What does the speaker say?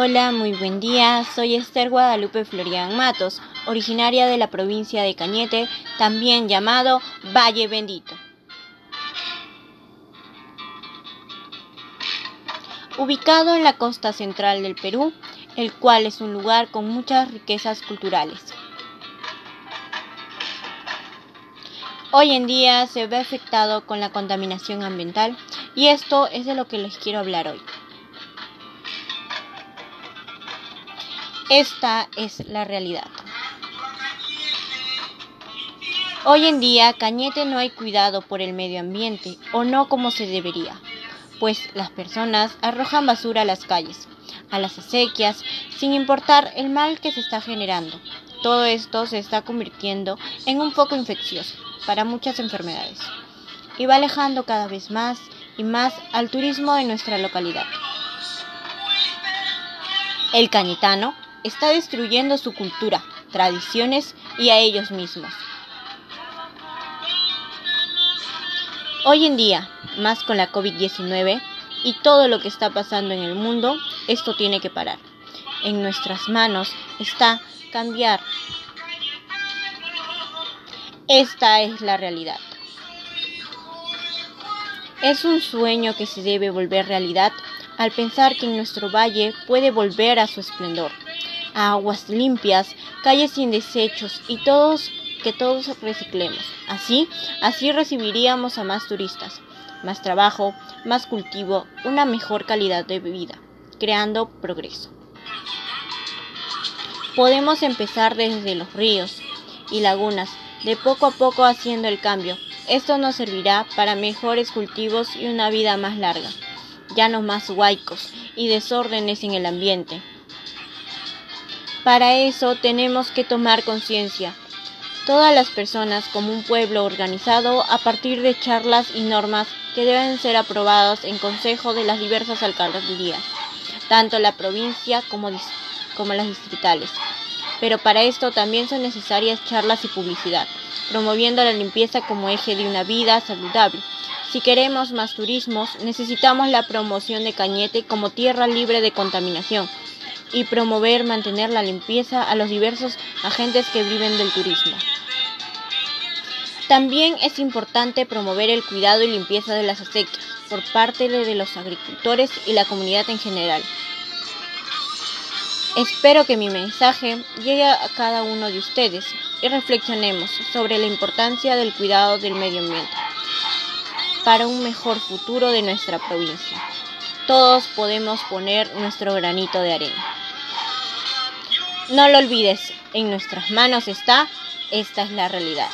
Hola, muy buen día. Soy Esther Guadalupe Florian Matos, originaria de la provincia de Cañete, también llamado Valle Bendito. Ubicado en la costa central del Perú, el cual es un lugar con muchas riquezas culturales. Hoy en día se ve afectado con la contaminación ambiental y esto es de lo que les quiero hablar hoy. Esta es la realidad. Hoy en día, Cañete no hay cuidado por el medio ambiente, o no como se debería, pues las personas arrojan basura a las calles, a las acequias, sin importar el mal que se está generando. Todo esto se está convirtiendo en un foco infeccioso para muchas enfermedades y va alejando cada vez más y más al turismo de nuestra localidad. El cañetano está destruyendo su cultura, tradiciones y a ellos mismos. Hoy en día, más con la COVID-19 y todo lo que está pasando en el mundo, esto tiene que parar. En nuestras manos está cambiar. Esta es la realidad. Es un sueño que se debe volver realidad al pensar que en nuestro valle puede volver a su esplendor aguas limpias, calles sin desechos y todos que todos reciclemos. Así, así recibiríamos a más turistas, más trabajo, más cultivo, una mejor calidad de vida, creando progreso. Podemos empezar desde los ríos y lagunas, de poco a poco haciendo el cambio. Esto nos servirá para mejores cultivos y una vida más larga, ya no más huaicos y desórdenes en el ambiente. Para eso tenemos que tomar conciencia, todas las personas como un pueblo organizado a partir de charlas y normas que deben ser aprobadas en consejo de las diversas alcaldías, tanto la provincia como, como las distritales. Pero para esto también son necesarias charlas y publicidad, promoviendo la limpieza como eje de una vida saludable. Si queremos más turismos, necesitamos la promoción de Cañete como tierra libre de contaminación, y promover mantener la limpieza a los diversos agentes que viven del turismo. También es importante promover el cuidado y limpieza de las acequias por parte de los agricultores y la comunidad en general. Espero que mi mensaje llegue a cada uno de ustedes y reflexionemos sobre la importancia del cuidado del medio ambiente para un mejor futuro de nuestra provincia. Todos podemos poner nuestro granito de arena. No lo olvides, en nuestras manos está, esta es la realidad.